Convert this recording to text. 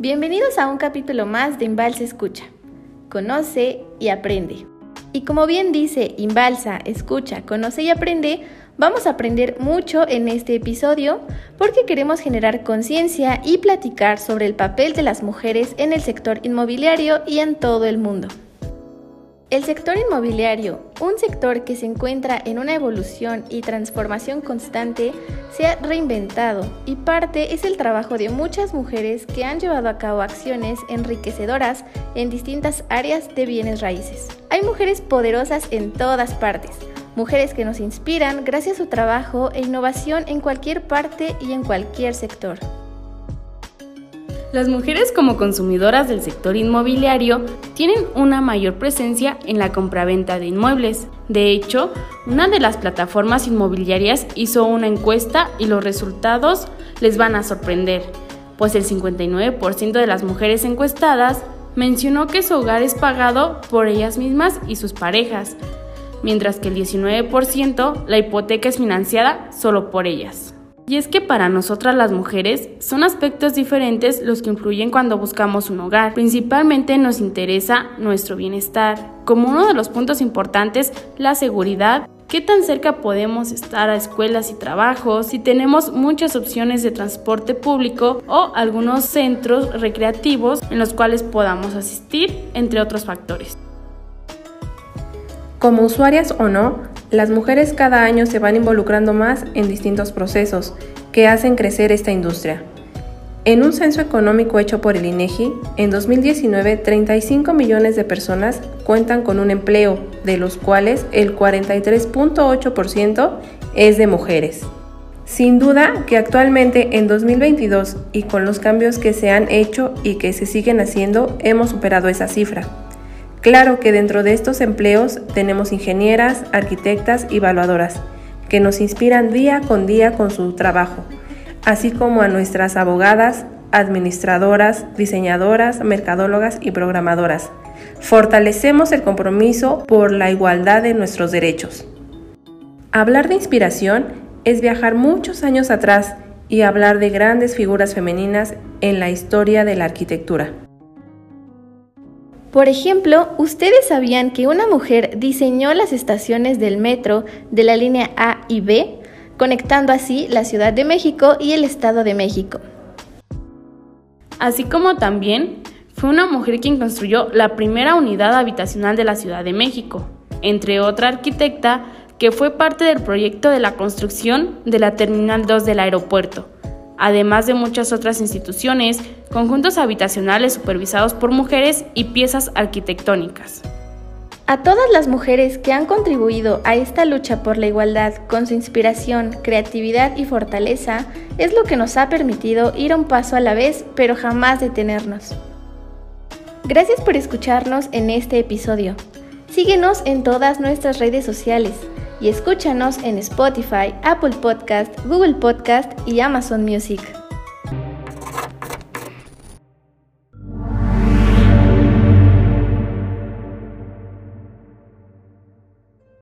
Bienvenidos a un capítulo más de Imbalsa Escucha. Conoce y aprende. Y como bien dice Imbalsa, escucha, conoce y aprende, vamos a aprender mucho en este episodio porque queremos generar conciencia y platicar sobre el papel de las mujeres en el sector inmobiliario y en todo el mundo. El sector inmobiliario, un sector que se encuentra en una evolución y transformación constante, se ha reinventado y parte es el trabajo de muchas mujeres que han llevado a cabo acciones enriquecedoras en distintas áreas de bienes raíces. Hay mujeres poderosas en todas partes, mujeres que nos inspiran gracias a su trabajo e innovación en cualquier parte y en cualquier sector. Las mujeres como consumidoras del sector inmobiliario tienen una mayor presencia en la compraventa de inmuebles. De hecho, una de las plataformas inmobiliarias hizo una encuesta y los resultados les van a sorprender, pues el 59% de las mujeres encuestadas mencionó que su hogar es pagado por ellas mismas y sus parejas, mientras que el 19% la hipoteca es financiada solo por ellas. Y es que para nosotras las mujeres son aspectos diferentes los que influyen cuando buscamos un hogar. Principalmente nos interesa nuestro bienestar. Como uno de los puntos importantes, la seguridad. ¿Qué tan cerca podemos estar a escuelas y trabajos? Si tenemos muchas opciones de transporte público o algunos centros recreativos en los cuales podamos asistir, entre otros factores. Como usuarias o no, las mujeres cada año se van involucrando más en distintos procesos que hacen crecer esta industria. En un censo económico hecho por el INEGI, en 2019 35 millones de personas cuentan con un empleo, de los cuales el 43.8% es de mujeres. Sin duda que actualmente en 2022 y con los cambios que se han hecho y que se siguen haciendo, hemos superado esa cifra. Claro que dentro de estos empleos tenemos ingenieras, arquitectas y evaluadoras, que nos inspiran día con día con su trabajo, así como a nuestras abogadas, administradoras, diseñadoras, mercadólogas y programadoras. Fortalecemos el compromiso por la igualdad de nuestros derechos. Hablar de inspiración es viajar muchos años atrás y hablar de grandes figuras femeninas en la historia de la arquitectura. Por ejemplo, ¿ustedes sabían que una mujer diseñó las estaciones del metro de la línea A y B, conectando así la Ciudad de México y el Estado de México? Así como también fue una mujer quien construyó la primera unidad habitacional de la Ciudad de México, entre otra arquitecta que fue parte del proyecto de la construcción de la Terminal 2 del aeropuerto además de muchas otras instituciones, conjuntos habitacionales supervisados por mujeres y piezas arquitectónicas. A todas las mujeres que han contribuido a esta lucha por la igualdad con su inspiración, creatividad y fortaleza es lo que nos ha permitido ir un paso a la vez, pero jamás detenernos. Gracias por escucharnos en este episodio. Síguenos en todas nuestras redes sociales y escúchanos en Spotify, Apple Podcast, Google Podcast y Amazon Music.